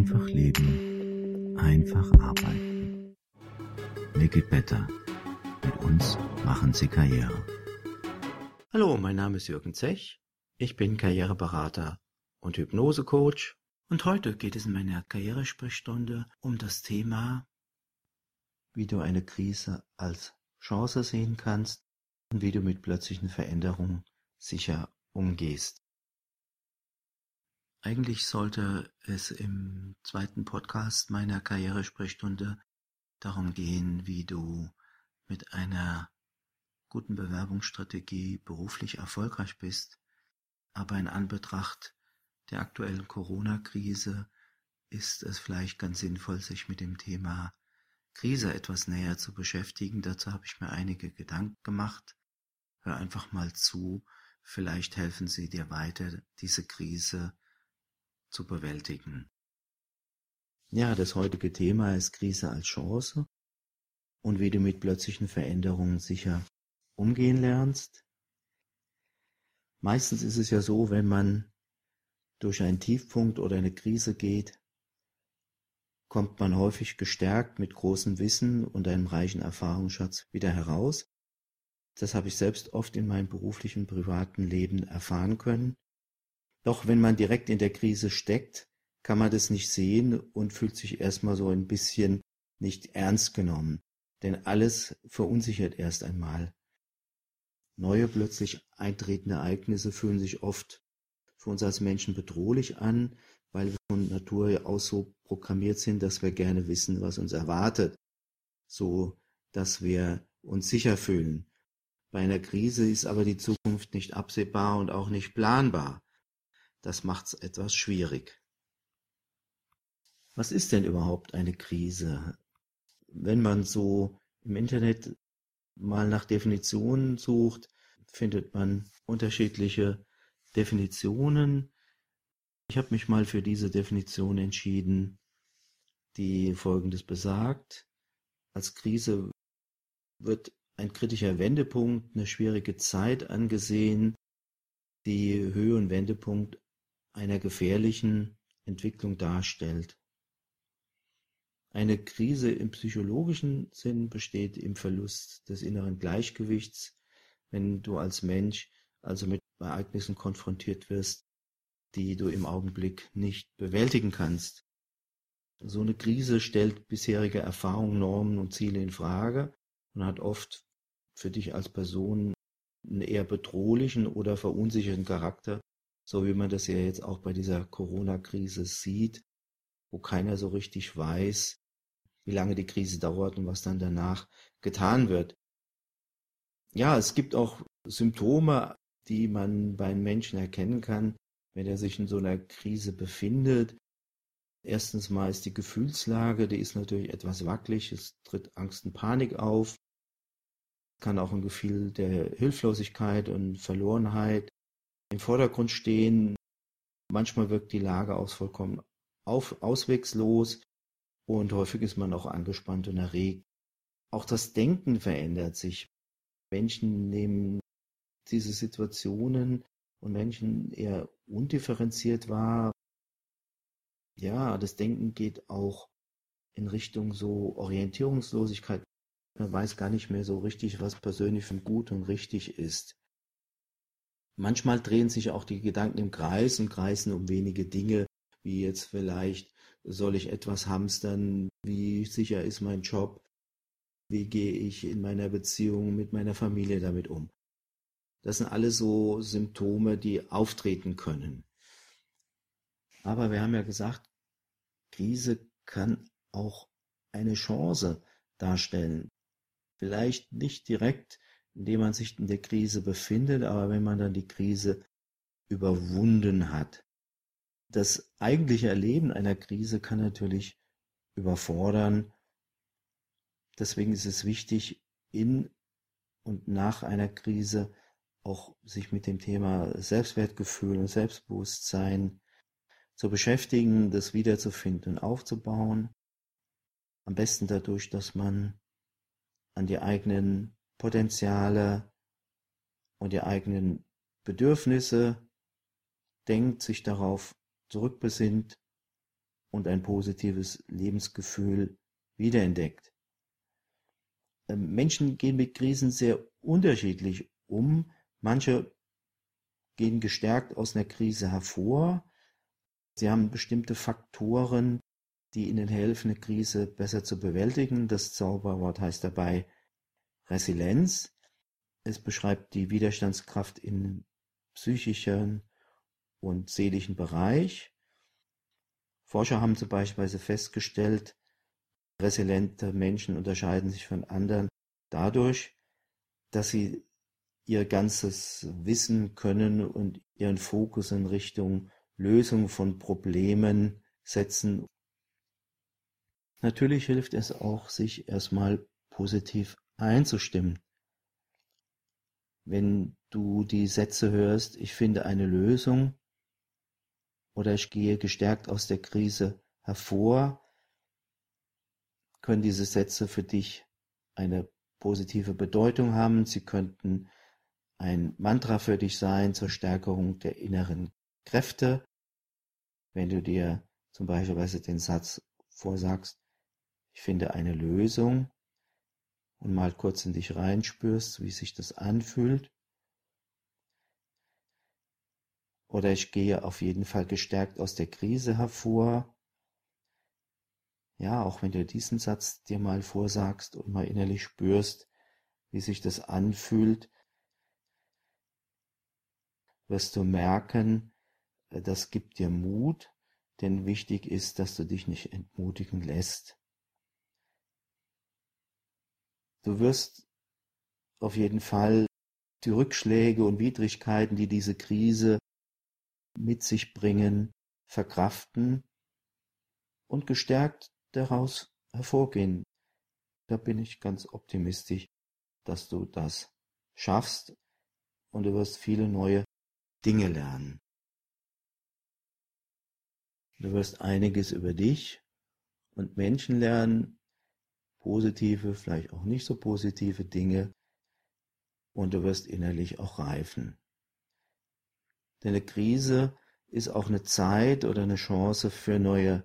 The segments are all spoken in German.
Einfach leben, einfach arbeiten. Make it better. Mit uns machen Sie Karriere. Hallo, mein Name ist Jürgen Zech. Ich bin Karriereberater und Hypnosecoach. Und heute geht es in meiner Karrieresprechstunde um das Thema, wie du eine Krise als Chance sehen kannst und wie du mit plötzlichen Veränderungen sicher umgehst. Eigentlich sollte es im zweiten Podcast meiner Karrieresprechstunde darum gehen, wie du mit einer guten Bewerbungsstrategie beruflich erfolgreich bist, aber in Anbetracht der aktuellen Corona-Krise ist es vielleicht ganz sinnvoll, sich mit dem Thema Krise etwas näher zu beschäftigen. Dazu habe ich mir einige Gedanken gemacht. Hör einfach mal zu, vielleicht helfen sie dir weiter, diese Krise zu bewältigen. Ja, das heutige Thema ist Krise als Chance und wie du mit plötzlichen Veränderungen sicher umgehen lernst. Meistens ist es ja so, wenn man durch einen Tiefpunkt oder eine Krise geht, kommt man häufig gestärkt mit großem Wissen und einem reichen Erfahrungsschatz wieder heraus. Das habe ich selbst oft in meinem beruflichen, privaten Leben erfahren können. Doch wenn man direkt in der Krise steckt, kann man das nicht sehen und fühlt sich erstmal so ein bisschen nicht ernst genommen. Denn alles verunsichert erst einmal. Neue plötzlich eintretende Ereignisse fühlen sich oft für uns als Menschen bedrohlich an, weil wir von Natur aus so programmiert sind, dass wir gerne wissen, was uns erwartet, so dass wir uns sicher fühlen. Bei einer Krise ist aber die Zukunft nicht absehbar und auch nicht planbar. Das macht's etwas schwierig. Was ist denn überhaupt eine Krise? Wenn man so im Internet mal nach Definitionen sucht, findet man unterschiedliche Definitionen. Ich habe mich mal für diese Definition entschieden, die Folgendes besagt. Als Krise wird ein kritischer Wendepunkt, eine schwierige Zeit angesehen, die Höhe- und Wendepunkt einer gefährlichen Entwicklung darstellt. Eine Krise im psychologischen Sinn besteht im Verlust des inneren Gleichgewichts, wenn du als Mensch also mit Ereignissen konfrontiert wirst, die du im Augenblick nicht bewältigen kannst. So eine Krise stellt bisherige Erfahrungen, Normen und Ziele in Frage und hat oft für dich als Person einen eher bedrohlichen oder verunsicherten Charakter, so wie man das ja jetzt auch bei dieser Corona-Krise sieht, wo keiner so richtig weiß, wie lange die Krise dauert und was dann danach getan wird. Ja, es gibt auch Symptome, die man beim Menschen erkennen kann, wenn er sich in so einer Krise befindet. Erstens mal ist die Gefühlslage, die ist natürlich etwas wackelig, es tritt Angst und Panik auf, kann auch ein Gefühl der Hilflosigkeit und Verlorenheit im Vordergrund stehen. Manchmal wirkt die Lage aus vollkommen auf, auswegslos und häufig ist man auch angespannt und erregt. Auch das Denken verändert sich. Menschen nehmen diese Situationen und Menschen eher undifferenziert wahr. Ja, das Denken geht auch in Richtung so Orientierungslosigkeit. Man weiß gar nicht mehr so richtig, was persönlich für gut und richtig ist. Manchmal drehen sich auch die Gedanken im Kreis und kreisen um wenige Dinge, wie jetzt vielleicht soll ich etwas hamstern, wie sicher ist mein Job, wie gehe ich in meiner Beziehung mit meiner Familie damit um. Das sind alles so Symptome, die auftreten können. Aber wir haben ja gesagt, Krise kann auch eine Chance darstellen. Vielleicht nicht direkt in dem man sich in der Krise befindet, aber wenn man dann die Krise überwunden hat. Das eigentliche Erleben einer Krise kann natürlich überfordern. Deswegen ist es wichtig, in und nach einer Krise auch sich mit dem Thema Selbstwertgefühl und Selbstbewusstsein zu beschäftigen, das wiederzufinden und aufzubauen. Am besten dadurch, dass man an die eigenen Potenziale und die eigenen Bedürfnisse denkt, sich darauf zurückbesinnt und ein positives Lebensgefühl wiederentdeckt. Ähm, Menschen gehen mit Krisen sehr unterschiedlich um. Manche gehen gestärkt aus einer Krise hervor. Sie haben bestimmte Faktoren, die ihnen helfen, eine Krise besser zu bewältigen. Das Zauberwort heißt dabei Resilienz. Es beschreibt die Widerstandskraft in psychischen und seelischen Bereich. Forscher haben zum Beispiel festgestellt, resiliente Menschen unterscheiden sich von anderen dadurch, dass sie ihr ganzes Wissen können und ihren Fokus in Richtung Lösung von Problemen setzen. Natürlich hilft es auch, sich erstmal positiv einzustimmen. Wenn du die Sätze hörst, ich finde eine Lösung oder ich gehe gestärkt aus der Krise hervor, können diese Sätze für dich eine positive Bedeutung haben. Sie könnten ein Mantra für dich sein zur Stärkung der inneren Kräfte. Wenn du dir zum Beispiel den Satz vorsagst, ich finde eine Lösung und mal kurz in dich reinspürst, wie sich das anfühlt. Oder ich gehe auf jeden Fall gestärkt aus der Krise hervor. Ja, auch wenn du diesen Satz dir mal vorsagst und mal innerlich spürst, wie sich das anfühlt, wirst du merken, das gibt dir Mut, denn wichtig ist, dass du dich nicht entmutigen lässt. Du wirst auf jeden Fall die Rückschläge und Widrigkeiten, die diese Krise mit sich bringen, verkraften und gestärkt daraus hervorgehen. Da bin ich ganz optimistisch, dass du das schaffst und du wirst viele neue Dinge lernen. Du wirst einiges über dich und Menschen lernen, positive, vielleicht auch nicht so positive Dinge und du wirst innerlich auch reifen. Denn eine Krise ist auch eine Zeit oder eine Chance für neue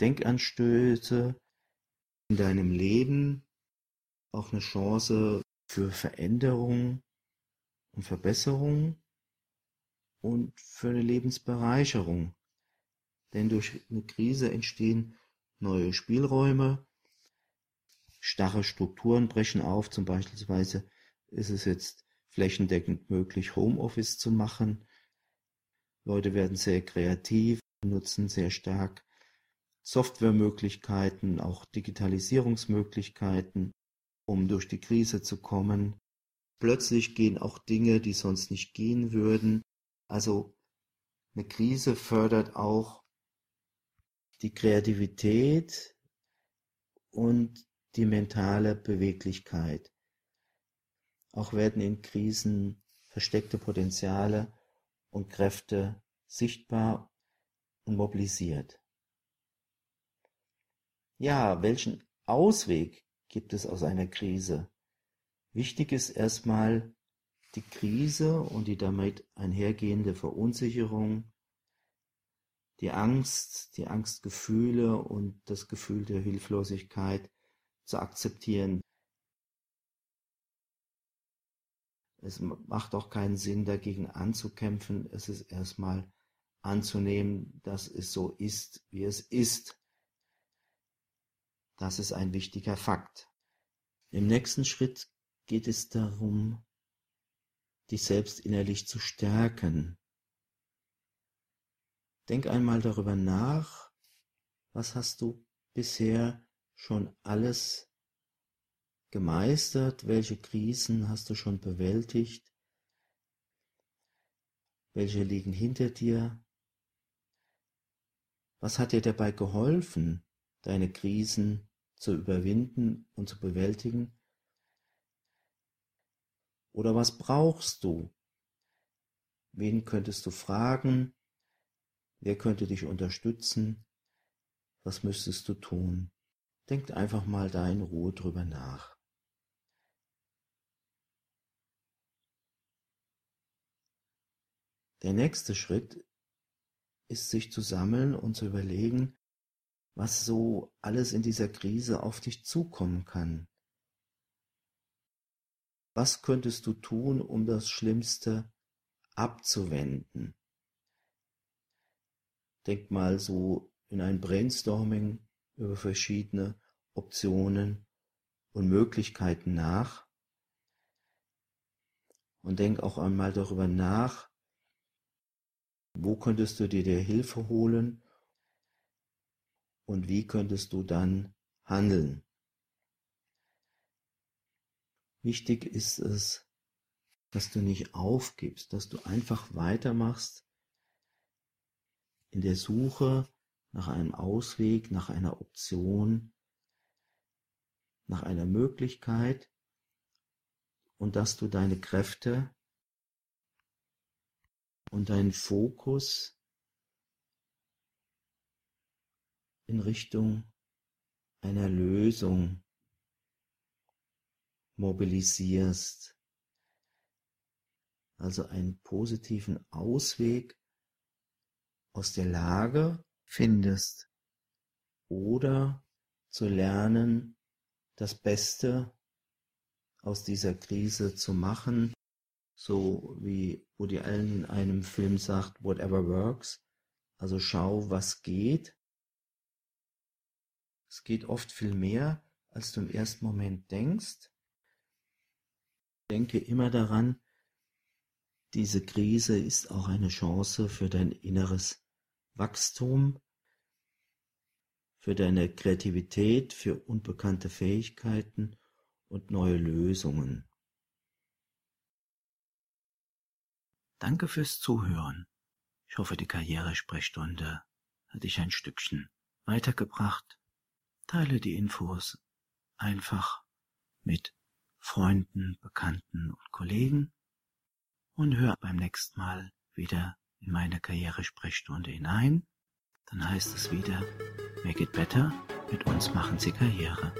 Denkanstöße in deinem Leben, auch eine Chance für Veränderung und Verbesserung und für eine Lebensbereicherung. Denn durch eine Krise entstehen neue Spielräume, starre Strukturen brechen auf, zum Beispiel ist es jetzt flächendeckend möglich, Homeoffice zu machen. Leute werden sehr kreativ, nutzen sehr stark Softwaremöglichkeiten, auch Digitalisierungsmöglichkeiten, um durch die Krise zu kommen. Plötzlich gehen auch Dinge, die sonst nicht gehen würden. Also eine Krise fördert auch die Kreativität und die mentale Beweglichkeit. Auch werden in Krisen versteckte Potenziale und Kräfte sichtbar und mobilisiert. Ja, welchen Ausweg gibt es aus einer Krise? Wichtig ist erstmal die Krise und die damit einhergehende Verunsicherung, die Angst, die Angstgefühle und das Gefühl der Hilflosigkeit zu akzeptieren. Es macht auch keinen Sinn, dagegen anzukämpfen. Es ist erstmal anzunehmen, dass es so ist, wie es ist. Das ist ein wichtiger Fakt. Im nächsten Schritt geht es darum, dich selbst innerlich zu stärken. Denk einmal darüber nach, was hast du bisher schon alles gemeistert? Welche Krisen hast du schon bewältigt? Welche liegen hinter dir? Was hat dir dabei geholfen, deine Krisen zu überwinden und zu bewältigen? Oder was brauchst du? Wen könntest du fragen? Wer könnte dich unterstützen? Was müsstest du tun? Denkt einfach mal da in Ruhe drüber nach. Der nächste Schritt ist sich zu sammeln und zu überlegen, was so alles in dieser Krise auf dich zukommen kann. Was könntest du tun, um das Schlimmste abzuwenden? Denk mal so in ein Brainstorming über verschiedene Optionen und Möglichkeiten nach. Und denk auch einmal darüber nach, wo könntest du dir Hilfe holen und wie könntest du dann handeln. Wichtig ist es, dass du nicht aufgibst, dass du einfach weitermachst in der Suche nach einem Ausweg, nach einer Option, nach einer Möglichkeit und dass du deine Kräfte und deinen Fokus in Richtung einer Lösung mobilisierst, also einen positiven Ausweg aus der Lage findest oder zu lernen, das Beste aus dieser Krise zu machen, so wie Woody Allen in einem Film sagt, whatever works, also schau, was geht. Es geht oft viel mehr, als du im ersten Moment denkst. Denke immer daran, diese Krise ist auch eine Chance für dein inneres Wachstum, für deine Kreativität, für unbekannte Fähigkeiten und neue Lösungen. Danke fürs Zuhören. Ich hoffe, die Karrieresprechstunde hat dich ein Stückchen weitergebracht. Teile die Infos einfach mit Freunden, Bekannten und Kollegen und hör beim nächsten Mal wieder in meine Karrieresprechstunde hinein. Dann heißt es wieder, Make it better, mit uns machen Sie Karriere.